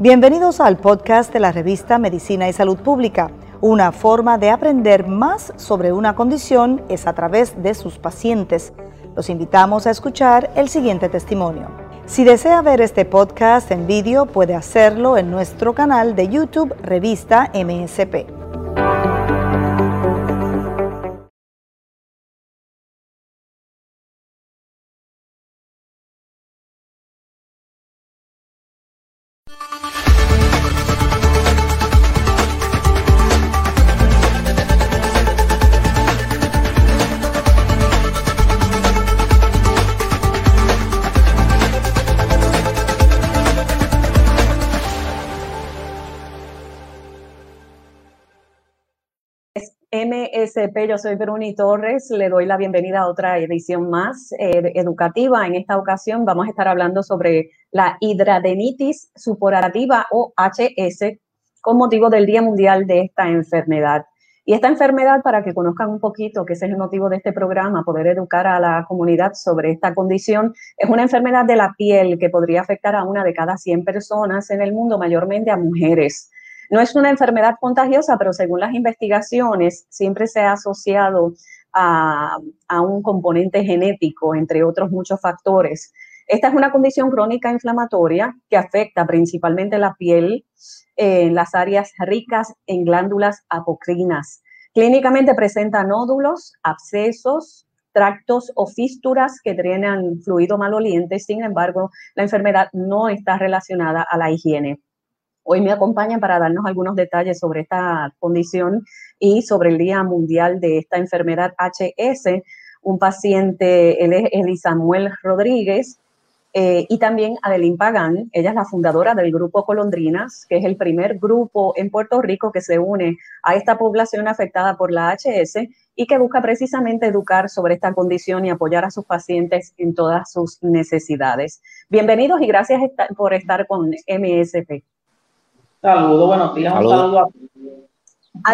Bienvenidos al podcast de la revista Medicina y Salud Pública. Una forma de aprender más sobre una condición es a través de sus pacientes. Los invitamos a escuchar el siguiente testimonio. Si desea ver este podcast en vídeo, puede hacerlo en nuestro canal de YouTube Revista MSP. MSP, yo soy Bruni Torres, le doy la bienvenida a otra edición más eh, educativa. En esta ocasión vamos a estar hablando sobre la hidradenitis supurativa o HS con motivo del Día Mundial de esta enfermedad. Y esta enfermedad, para que conozcan un poquito, que ese es el motivo de este programa, poder educar a la comunidad sobre esta condición, es una enfermedad de la piel que podría afectar a una de cada 100 personas en el mundo, mayormente a mujeres. No es una enfermedad contagiosa, pero según las investigaciones siempre se ha asociado a, un componente genético, entre otros muchos factores. Esta es una condición crónica inflamatoria que afecta principalmente la piel en las áreas ricas en glándulas apocrinas. Clínicamente presenta nódulos, abscesos, tractos o fístulas que drenan fluido maloliente. Sin embargo, la enfermedad no está relacionada a la higiene. Hoy me acompañan para darnos algunos detalles sobre esta condición y sobre el Día Mundial de esta enfermedad HS. Un paciente, él es Elisamuel Rodríguez, eh, y también Adeline Pagán, ella es la fundadora del grupo Colondrinas, que es el primer grupo en Puerto Rico que se une a esta población afectada por la HS y que busca precisamente educar sobre esta condición y apoyar a sus pacientes en todas sus necesidades. Bienvenidos y gracias por estar con MSP. Saludos, buenos días, un saludo a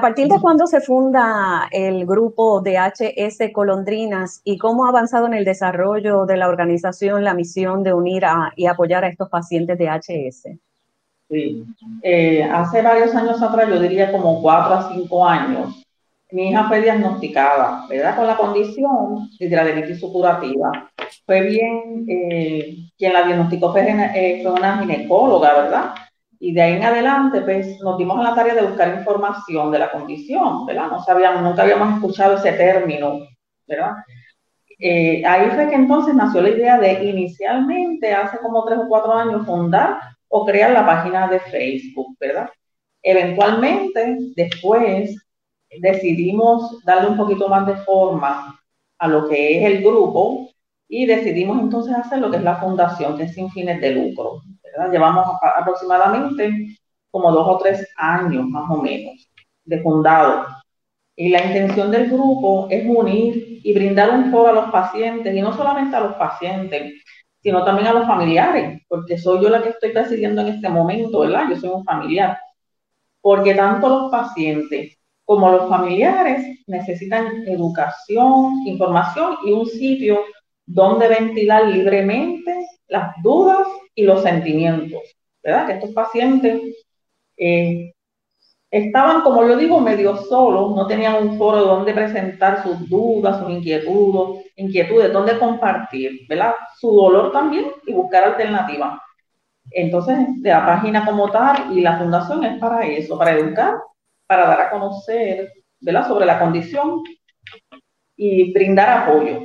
¿A partir de cuándo se funda el grupo de HS Colondrinas y cómo ha avanzado en el desarrollo de la organización la misión de unir y apoyar a estos pacientes de HS? Sí, eh, hace varios años atrás, yo diría como cuatro a cinco años, mi hija fue diagnosticada, ¿verdad? Con la condición de hidradenitis supurativa. Fue bien, eh, quien la diagnosticó fue, eh, fue una ginecóloga, ¿verdad? Y de ahí en adelante, pues nos dimos a la tarea de buscar información de la condición, ¿verdad? No sabíamos, nunca habíamos escuchado ese término, ¿verdad? Eh, ahí fue que entonces nació la idea de inicialmente, hace como tres o cuatro años, fundar o crear la página de Facebook, ¿verdad? Eventualmente, después, decidimos darle un poquito más de forma a lo que es el grupo y decidimos entonces hacer lo que es la fundación, que es sin fines de lucro. Llevamos aproximadamente como dos o tres años más o menos de fundado. Y la intención del grupo es unir y brindar un foro a los pacientes, y no solamente a los pacientes, sino también a los familiares, porque soy yo la que estoy presidiendo en este momento, ¿verdad? Yo soy un familiar. Porque tanto los pacientes como los familiares necesitan educación, información y un sitio donde ventilar libremente las dudas y los sentimientos, ¿verdad? Que estos pacientes eh, estaban, como yo digo, medio solos, no tenían un foro donde presentar sus dudas, sus inquietudes, inquietudes, donde compartir, ¿verdad? Su dolor también y buscar alternativas. Entonces, la página como tal y la fundación es para eso, para educar, para dar a conocer, ¿verdad? Sobre la condición y brindar apoyo.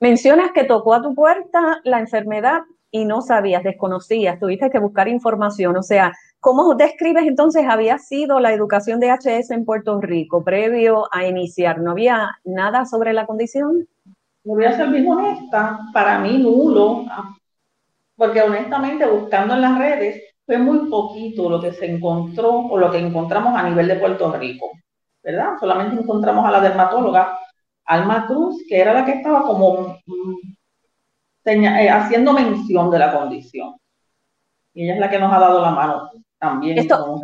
Mencionas que tocó a tu puerta la enfermedad y no sabías, desconocías, tuviste que buscar información. O sea, ¿cómo describes entonces había sido la educación de HS en Puerto Rico previo a iniciar? ¿No había nada sobre la condición? Voy a ser bien honesta, para mí nulo, porque honestamente buscando en las redes fue muy poquito lo que se encontró o lo que encontramos a nivel de Puerto Rico, ¿verdad? Solamente encontramos a la dermatóloga Alma Cruz, que era la que estaba como eh, haciendo mención de la condición. Y ella es la que nos ha dado la mano también. Esto,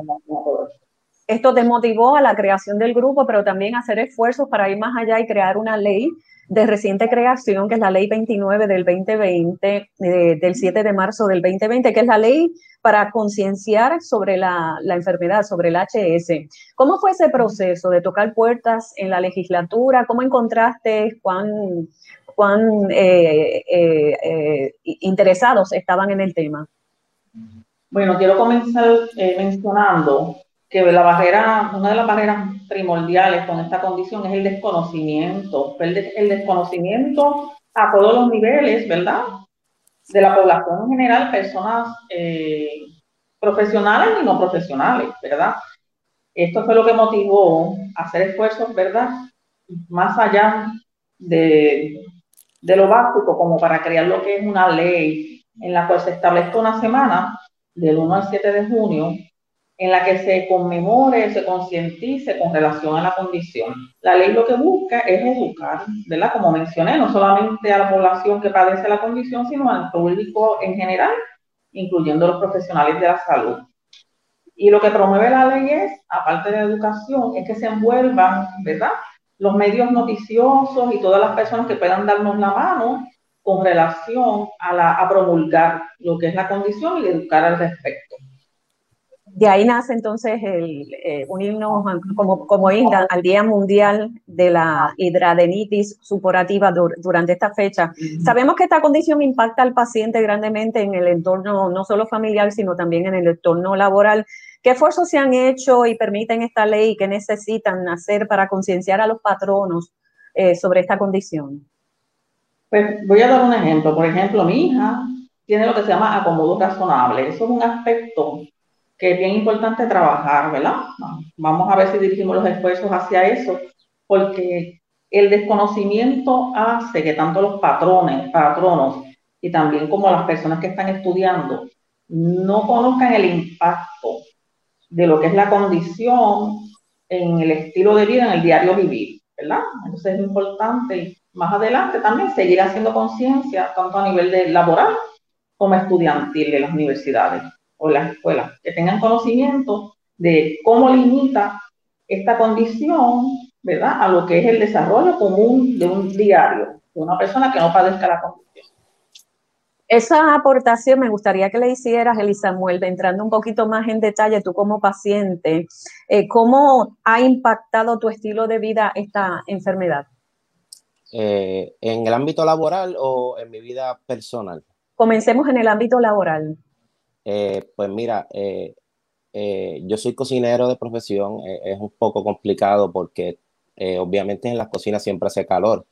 esto te motivó a la creación del grupo, pero también hacer esfuerzos para ir más allá y crear una ley de reciente creación, que es la ley 29 del 2020, del 7 de marzo del 2020, que es la ley para concienciar sobre la, enfermedad, sobre el HS. ¿Cómo fue ese proceso de tocar puertas en la legislatura? ¿Cómo encontraste cuán, cuán eh, eh, eh, interesados estaban en el tema? Bueno, quiero comenzar mencionando que la barrera, una de las barreras primordiales con esta condición es el desconocimiento, el, desconocimiento a todos los niveles, ¿verdad? De la población en general, personas eh, profesionales y no profesionales, ¿verdad? Esto fue lo que motivó hacer esfuerzos, ¿verdad? Más allá de, de lo básico, como para crear lo que es una ley en la cual se establezca una semana del 1 al 7 de junio en la que se conmemore, se concientice con relación a la condición. La ley lo que busca es educar, ¿verdad? Como mencioné, no solamente a la población que padece la condición, sino al público en general, incluyendo los profesionales de la salud. Y lo que promueve la ley es, aparte de la educación, es que se envuelvan, ¿verdad? Los medios noticiosos y todas las personas que puedan darnos la mano con relación a, a promulgar lo que es la condición y educar al respecto de ahí nace entonces el eh, unirnos como, como INDA al Día Mundial de la Hidradenitis Supurativa durante esta fecha. Sabemos que esta condición impacta al paciente grandemente en el entorno no solo familiar, sino también en el entorno laboral. ¿Qué esfuerzos se han hecho y permiten esta ley? ¿Qué necesitan hacer para concienciar a los patronos eh, sobre esta condición? Pues voy a dar un ejemplo. Por ejemplo, mi hija tiene lo que se llama acomodo razonable. Eso es un aspecto que es bien importante trabajar, ¿verdad? Vamos a ver si dirigimos los esfuerzos hacia eso, porque el desconocimiento hace que tanto los patrones, patronos y también como las personas que están estudiando no conozcan el impacto de lo que es la condición en el estilo de vida, en el diario vivir, ¿verdad? Entonces es importante más adelante también seguir haciendo conciencia tanto a nivel de laboral como estudiantil de las universidades o las escuelas, que tengan conocimiento de cómo limita esta condición, ¿verdad?, a lo que es el desarrollo común de un diario, de una persona que no padezca la condición. Esa aportación me gustaría que le hicieras, Elisamuel, entrando un poquito más en detalle, tú como paciente, eh, ¿cómo ha impactado tu estilo de vida esta enfermedad? Eh, ¿En el ámbito laboral o en mi vida personal? Comencemos en el ámbito laboral. Eh, pues mira, eh, eh, yo soy cocinero de profesión, es un poco complicado porque obviamente en las cocinas siempre hace calor.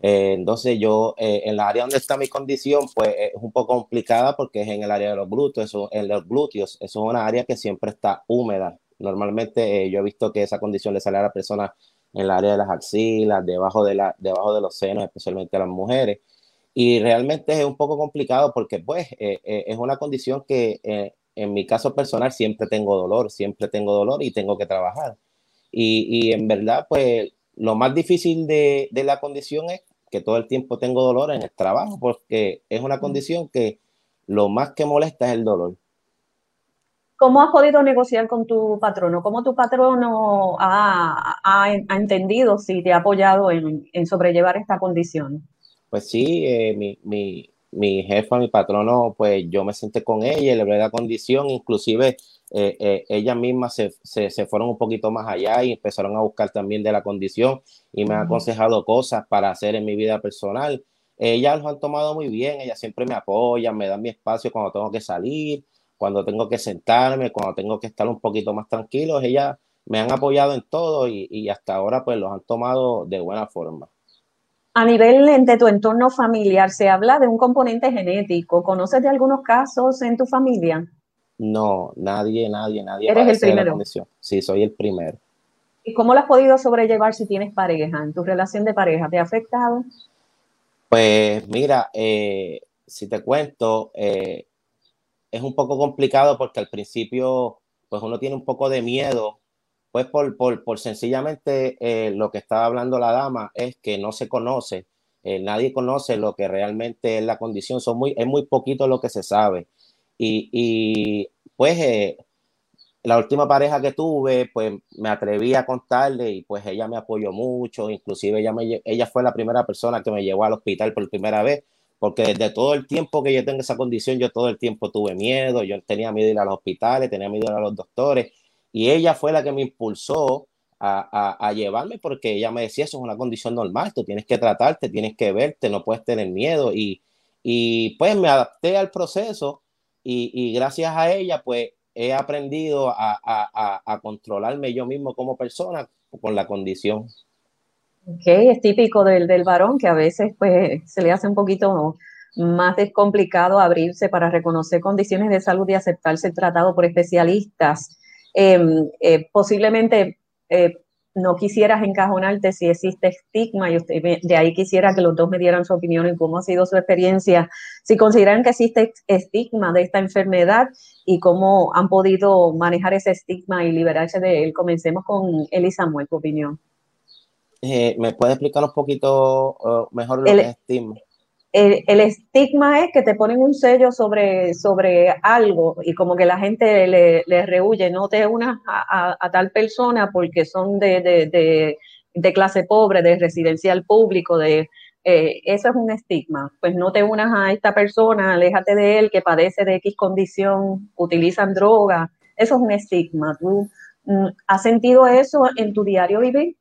entonces yo, en la área donde está mi condición, pues es un poco complicada porque es en el área de los glúteos, eso, en los glúteos, eso es una área que siempre está húmeda. Normalmente yo he visto que esa condición le sale a la persona en el área de las axilas, debajo de, la, debajo de los senos, especialmente a las mujeres. Y realmente es un poco complicado porque pues eh, eh, es una condición que eh, en mi caso personal siempre tengo dolor, siempre tengo dolor y tengo que trabajar. Y, y en verdad pues lo más difícil de, de, la condición es que todo el tiempo tengo dolor en el trabajo porque es una condición que lo más que molesta es el dolor. ¿Cómo has podido negociar con tu patrono? ¿Cómo tu patrono ha, ha, ha entendido si te ha apoyado en, en sobrellevar esta condición? Pues sí, eh, mi, mi, mi, jefa, mi patrono, pues yo me senté con ella, le hablé la condición, inclusive eh, eh, ellas mismas se, se, fueron un poquito más allá y empezaron a buscar también de la condición y me han aconsejado cosas para hacer en mi vida personal. Ellas lo han tomado muy bien, ellas siempre me apoyan, me dan mi espacio cuando tengo que salir, cuando tengo que sentarme, cuando tengo que estar un poquito más tranquilo, ellas me han apoyado en todo y, y hasta ahora pues los han tomado de buena forma. A nivel de tu entorno familiar, ¿se habla de un componente genético? ¿Conoces de algunos casos en tu familia? No, nadie, nadie, nadie. ¿Eres el primero? Sí, soy el primero. ¿Y cómo lo has podido sobrellevar si tienes pareja? ¿En tu relación de pareja te ha afectado? Pues mira, eh, si te cuento, eh, es un poco complicado porque al principio, pues uno tiene un poco de miedo pues por, por, por sencillamente eh, lo que estaba hablando la dama es que no se conoce, eh, nadie conoce lo que realmente es la condición, Son muy, es muy poquito lo que se sabe. Y, y pues eh, la última pareja que tuve, pues me atreví a contarle y pues ella me apoyó mucho, inclusive ella, me, ella fue la primera persona que me llevó al hospital por primera vez, porque desde todo el tiempo que yo tengo esa condición, yo todo el tiempo tuve miedo, yo tenía miedo de ir a los hospitales, tenía miedo de ir a los doctores, y ella fue la que me impulsó a, a, llevarme porque ella me decía, eso es una condición normal, tú tienes que tratarte, tienes que verte, no puedes tener miedo, y, y pues me adapté al proceso y, y gracias a ella, pues he aprendido a, a, controlarme yo mismo como persona con la condición. Ok, es típico del, del varón que a veces pues se le hace un poquito más complicado abrirse para reconocer condiciones de salud y aceptarse tratado por especialistas. Em, eh, posiblemente eh, no quisieras encajonarte si existe estigma y usted, de ahí quisiera que los dos me dieran su opinión en cómo ha sido su experiencia, si consideran que existe estigma de esta enfermedad y cómo han podido manejar ese estigma y liberarse de él. Comencemos con Elisa Samuel, tu opinión. Eh, ¿Me puede explicar un poquito uh, mejor lo que es estigma? El, estigma es que te ponen un sello sobre, sobre algo y como que la gente le, le rehuye, no te unas a, tal persona porque son de, clase pobre, de residencial público, de eh, eso es un estigma. Pues no te unas a esta persona, aléjate de él que padece de X condición, utilizan droga. Eso es un estigma. ¿Tú mm, has sentido eso en tu diario vivir?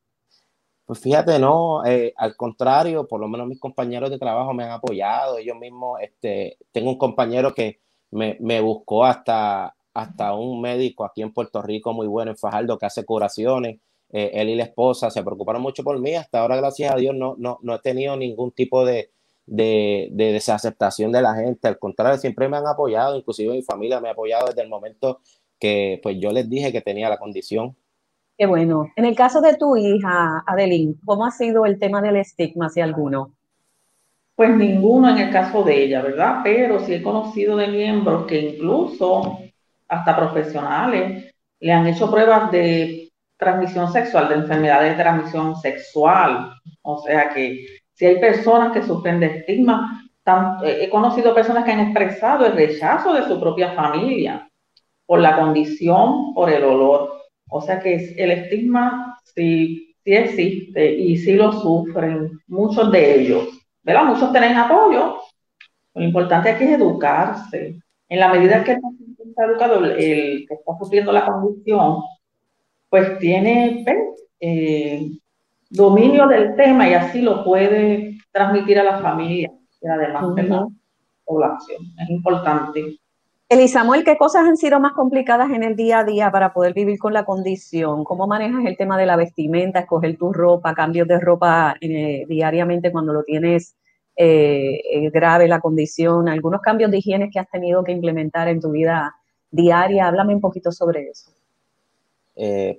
Pues fíjate, no, eh, al contrario, por lo menos mis compañeros de trabajo me han apoyado, ellos mismos, este, tengo un compañero que me, me buscó hasta, hasta un médico aquí en Puerto Rico muy bueno en Fajardo que hace curaciones, eh, él y la esposa se preocuparon mucho por mí, hasta ahora gracias a Dios no, no, no he tenido ningún tipo de, de, de, desaceptación de la gente, al contrario, siempre me han apoyado, inclusive mi familia me ha apoyado desde el momento que pues yo les dije que tenía la condición. Qué bueno. En el caso de tu hija, Adeline, ¿cómo ha sido el tema del estigma, si alguno? Pues ninguno en el caso de ella, ¿verdad? Pero sí he conocido de miembros que incluso hasta profesionales le han hecho pruebas de transmisión sexual, de enfermedades de transmisión sexual. O sea que si hay personas que sufren de estigma, he conocido personas que han expresado el rechazo de su propia familia por la condición, por el olor. O sea que el estigma sí, sí existe y sí lo sufren muchos de ellos. ¿verdad? Muchos tienen apoyo. Lo importante aquí es educarse. En la medida que está educado, el que está sufriendo la condición, pues tiene eh, dominio del tema y así lo puede transmitir a la familia y además de la población. Es importante. Eli Samuel, ¿qué cosas han sido más complicadas en el día a día para poder vivir con la condición? ¿Cómo manejas el tema de la vestimenta, escoger tu ropa, cambios de ropa eh, diariamente cuando lo tienes eh, eh, grave la condición? ¿Algunos cambios de higiene que has tenido que implementar en tu vida diaria? Háblame un poquito sobre eso.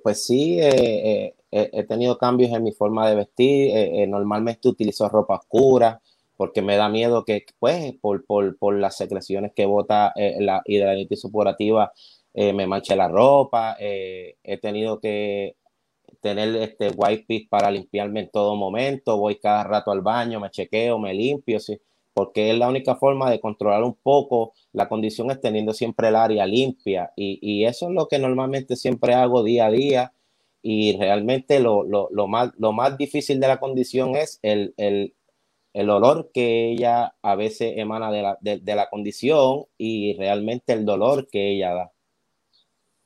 pues sí, he tenido cambios en mi forma de vestir. normalmente utilizo ropa oscura porque me da miedo que, pues, por, por, por las secreciones que bota eh, la hidradenitis supurativa, eh, me manche la ropa. Eh, he tenido que tener este wipe para limpiarme en todo momento. Voy cada rato al baño, me chequeo, me limpio, ¿sí? porque es la única forma de controlar un poco la condición es teniendo siempre el área limpia. Y, y eso es lo que normalmente siempre hago día a día. Y realmente lo, lo, lo, más, lo más difícil de la condición es el, el el olor que ella a veces emana de la, de, la condición y realmente el dolor que ella da.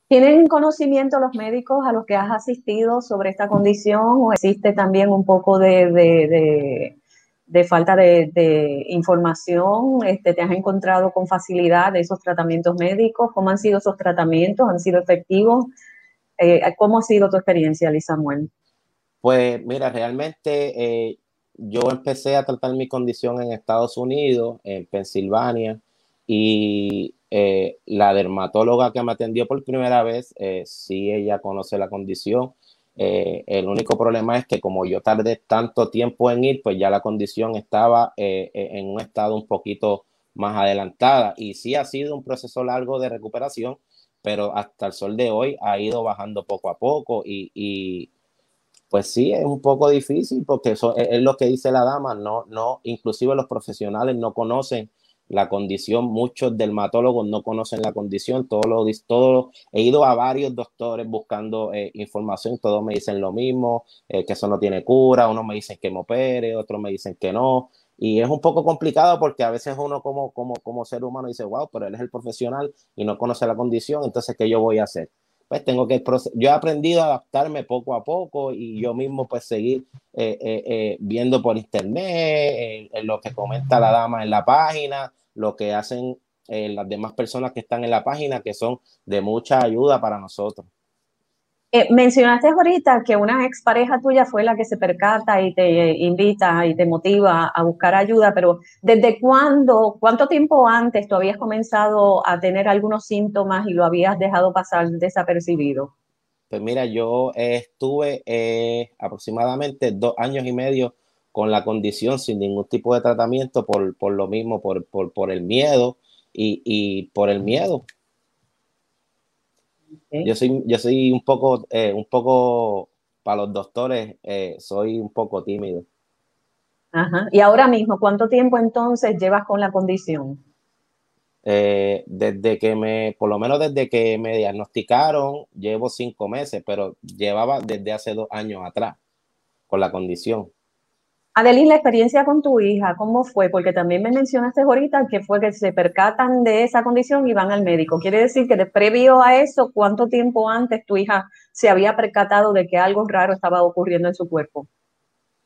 ¿Tienen conocimiento los médicos a los que has asistido sobre esta condición o existe también un poco de, de, de falta de, información? Este, ¿Te has encontrado con facilidad de esos tratamientos médicos? ¿Cómo han sido esos tratamientos? ¿Han sido efectivos? Eh, ¿Cómo ha sido tu experiencia, Lisa Samuel? Pues mira, realmente eh, yo empecé a tratar mi condición en Estados Unidos, en Pensilvania, y eh, la dermatóloga que me atendió por primera vez, eh, sí ella conoce la condición. Eh, el único problema es que como yo tardé tanto tiempo en ir, pues ya la condición estaba en un estado un poquito más adelantada. Y sí ha sido un proceso largo de recuperación, pero hasta el sol de hoy ha ido bajando poco a poco y pues sí, es un poco difícil porque eso es, lo que dice la dama, no, no, inclusive los profesionales no conocen la condición. Muchos dermatólogos no conocen la condición. Todo lo, todo, he ido a varios doctores buscando eh, información. Todos me dicen lo mismo, eh, que eso no tiene cura. Unos me dicen que me opere, otros me dicen que no. Y es un poco complicado porque a veces uno como, como, como ser humano dice, wow, pero él es el profesional y no conoce la condición, entonces, ¿qué yo voy a hacer? Pues tengo que, yo he aprendido a adaptarme poco a poco y yo mismo pues seguir eh, viendo por internet lo que comenta la dama en la página, lo que hacen eh, las demás personas que están en la página, que son de mucha ayuda para nosotros. Eh, mencionaste ahorita que una expareja tuya fue la que se percata y te invita y te motiva a buscar ayuda, pero ¿desde cuándo, cuánto tiempo antes tú habías comenzado a tener algunos síntomas y lo habías dejado pasar desapercibido? Pues mira, yo estuve eh, aproximadamente dos años y medio con la condición sin ningún tipo de tratamiento por, por lo mismo, por, por, por, el miedo y, y, por el miedo. Yo, soy, yo soy un poco, eh, un poco, para los doctores, eh, soy un poco tímido. Ajá. Y ahora mismo, ¿cuánto tiempo entonces llevas con la condición? Eh, desde que me, por lo menos desde que me diagnosticaron, llevo cinco meses, pero llevaba desde hace dos años atrás con la condición. Adeline, la experiencia con tu hija, ¿cómo fue? Porque también me mencionaste ahorita que fue que se percatan de esa condición y van al médico. Quiere decir que de previo a eso, ¿cuánto tiempo antes tu hija se había percatado de que algo raro estaba ocurriendo en su cuerpo?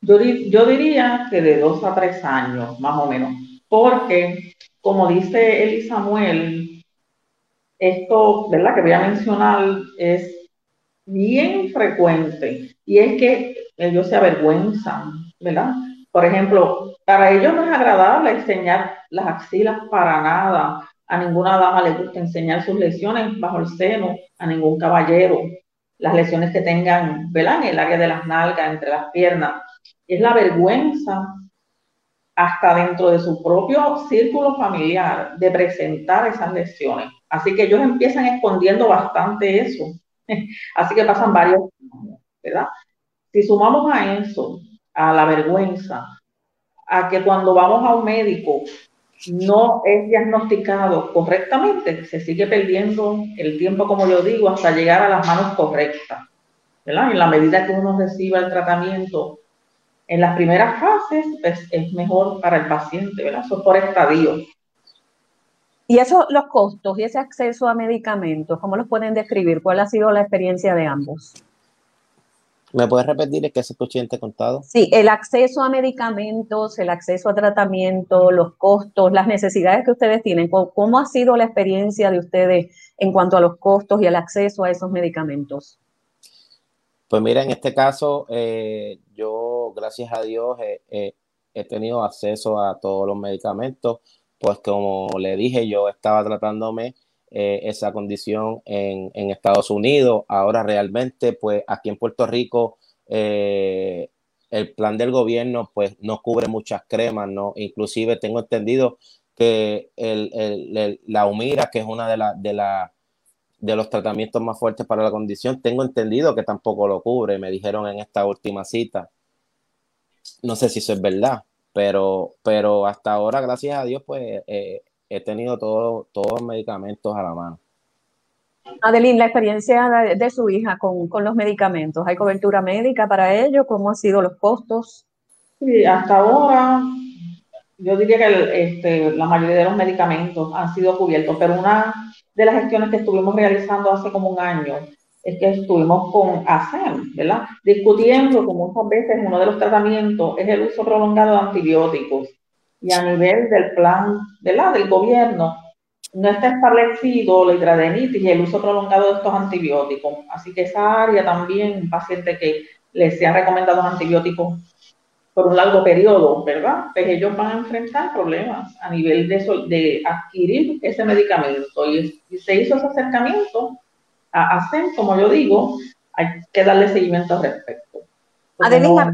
Yo, yo diría que de dos a tres años, más o menos, porque como dice Eli Samuel, esto, ¿verdad? Que voy a mencionar es bien frecuente y es que ellos se avergüenzan ¿verdad? Por ejemplo, para ellos no es agradable enseñar las axilas para nada. A ninguna dama le gusta enseñar sus lesiones bajo el seno, a ningún caballero. Las lesiones que tengan, ¿verdad? En el área de las nalgas, entre las piernas. Es la vergüenza hasta dentro de su propio círculo familiar de presentar esas lesiones. Así que ellos empiezan escondiendo bastante eso. Así que pasan varios años, ¿verdad? Si sumamos a eso a la vergüenza, a que cuando vamos a un médico no es diagnosticado correctamente, se sigue perdiendo el tiempo, como yo digo, hasta llegar a las manos correctas. ¿verdad? En la medida que uno reciba el tratamiento en las primeras fases, pues es mejor para el paciente, ¿verdad? Eso es por estadio. Y eso, los costos y ese acceso a medicamentos, ¿cómo los pueden describir? ¿Cuál ha sido la experiencia de ambos? ¿Me puedes repetir qué se escuchante contado? Sí, el acceso a medicamentos, el acceso a tratamiento, los costos, las necesidades que ustedes tienen. ¿Cómo ha sido la experiencia de ustedes en cuanto a los costos y el acceso a esos medicamentos? Pues mira, en este caso, eh, yo, gracias a Dios, he tenido acceso a todos los medicamentos, pues como le dije, yo estaba tratándome eh, esa condición en, Estados Unidos. Ahora realmente, pues aquí en Puerto Rico, eh, el plan del gobierno pues no cubre muchas cremas, ¿no? Inclusive tengo entendido que el, la Humira, que es una de, las de, la, de los tratamientos más fuertes para la condición, tengo entendido que tampoco lo cubre, me dijeron en esta última cita. No sé si eso es verdad, pero, pero hasta ahora, gracias a Dios, pues eh, he tenido todo, todos los medicamentos a la mano. Adeline, la experiencia de, su hija con, los medicamentos, ¿hay cobertura médica para ello? ¿Cómo han sido los costos? Sí, hasta ahora yo diría que este, la mayoría de los medicamentos han sido cubiertos, pero una de las gestiones que estuvimos realizando hace como un año es que estuvimos con ASEM, ¿verdad? Discutiendo que muchas veces uno de los tratamientos es el uso prolongado de antibióticos y a nivel del plan del gobierno no está establecido la hidradenitis y el uso prolongado de estos antibióticos. Así que esa área también, un paciente que le sean recomendados antibióticos por un largo periodo, ¿verdad? Pues ellos van a enfrentar problemas a nivel de, de adquirir ese medicamento. Y, se hizo ese acercamiento a hacer, como yo digo, hay que darle seguimiento al respecto. Adelina,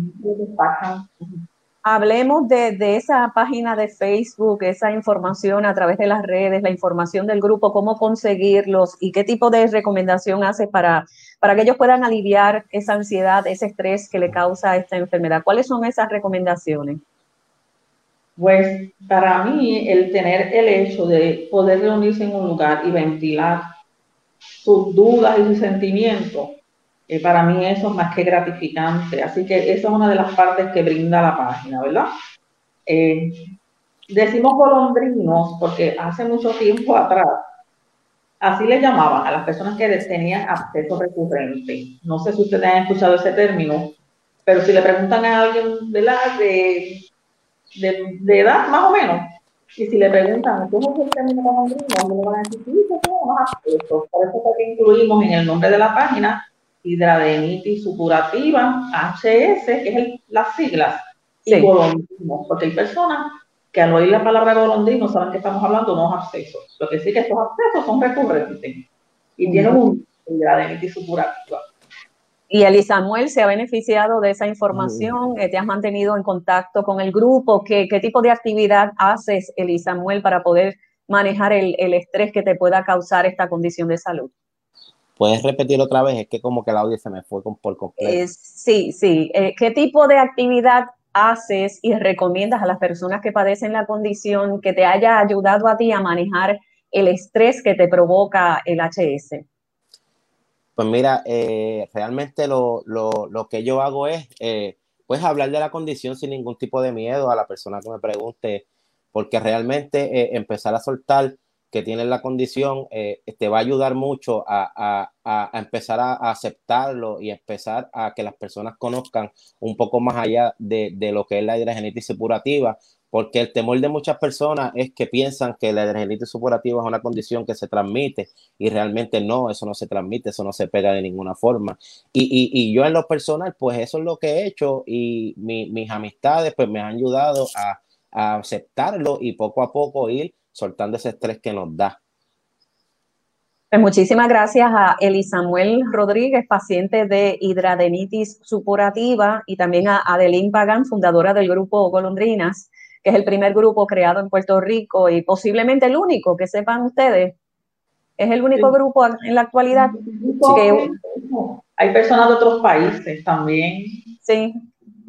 Hablemos de, esa página de Facebook, esa información a través de las redes, la información del grupo, cómo conseguirlos y qué tipo de recomendación hace para, para que ellos puedan aliviar esa ansiedad, ese estrés que le causa esta enfermedad. ¿Cuáles son esas recomendaciones? Pues para mí el tener el hecho de poder reunirse en un lugar y ventilar sus dudas y sus sentimientos, eh, para mí eso es más que gratificante. Así que esa es una de las partes que brinda la página, ¿verdad? Eh, decimos golondrinos porque hace mucho tiempo atrás, así le llamaban a las personas que tenían acceso recurrente. No sé si ustedes han escuchado ese término, pero si le preguntan a alguien de, de, de edad, más o menos, y si le preguntan, ¿cómo es el término golondrino? Le van a decir, sí, tenemos acceso. Por eso es que incluimos en el nombre de la página hidradenitis supurativa, HS, que es las siglas, y golondrino, porque hay personas que al oír la palabra golondrino saben que estamos hablando de unos accesos. Lo que sí que estos accesos son recurrentes y tienen un hidradenitis supurativa. Y Eli Samuel se ha beneficiado de esa información, eh, te has mantenido en contacto con el grupo, ¿qué, qué tipo de actividad haces, Eli Samuel, para poder manejar el, el estrés que te pueda causar esta condición de salud? ¿Puedes repetir otra vez? Es que como que el audio se me fue por completo. sí, sí. Eh, ¿Qué tipo de actividad haces y recomiendas a las personas que padecen la condición que te haya ayudado a ti a manejar el estrés que te provoca el HS? Pues mira, eh, realmente lo, que yo hago es, eh, pues hablar de la condición sin ningún tipo de miedo a la persona que me pregunte, porque realmente empezar a soltar que tienen la condición eh, te va a ayudar mucho a, empezar a, aceptarlo y empezar a que las personas conozcan un poco más allá de, lo que es la hidrogenitis supurativa, porque el temor de muchas personas es que piensan que la hidrogenitis supurativa es una condición que se transmite y realmente no, eso no se transmite, eso no se pega de ninguna forma. Y, yo en lo personal, pues eso es lo que he hecho y mis amistades pues me han ayudado a, a aceptarlo y poco a poco ir soltando ese estrés que nos da. Pues muchísimas gracias a Eli Samuel Rodríguez, paciente de hidradenitis supurativa, y también a Adeline Pagan, fundadora del grupo Golondrinas, que es el primer grupo creado en Puerto Rico y posiblemente el único, que sepan ustedes. Es el único grupo en la actualidad que... Hay personas de otros países también. Sí,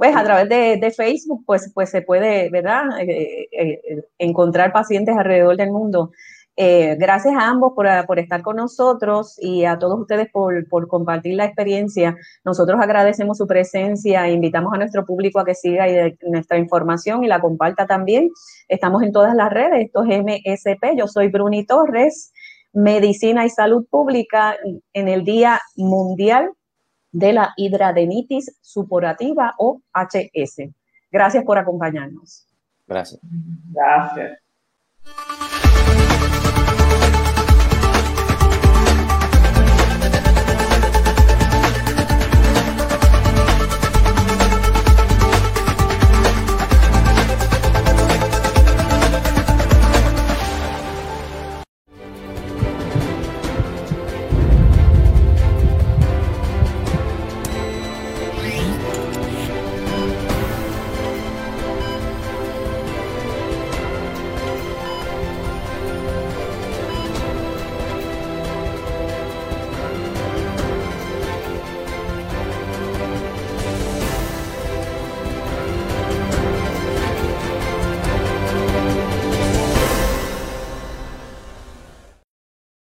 pues a través de, Facebook, pues, pues se puede, ¿verdad?, eh, eh, eh, encontrar pacientes alrededor del mundo. gracias a ambos por, estar con nosotros y a todos ustedes por, compartir la experiencia. Nosotros agradecemos su presencia e invitamos a nuestro público a que siga nuestra información y la comparta también. Estamos en todas las redes, esto es MSP, yo soy Bruni Torres, Medicina y Salud Pública en el Día Mundial de la hidradenitis supurativa o HS. Gracias por acompañarnos. Gracias. Gracias.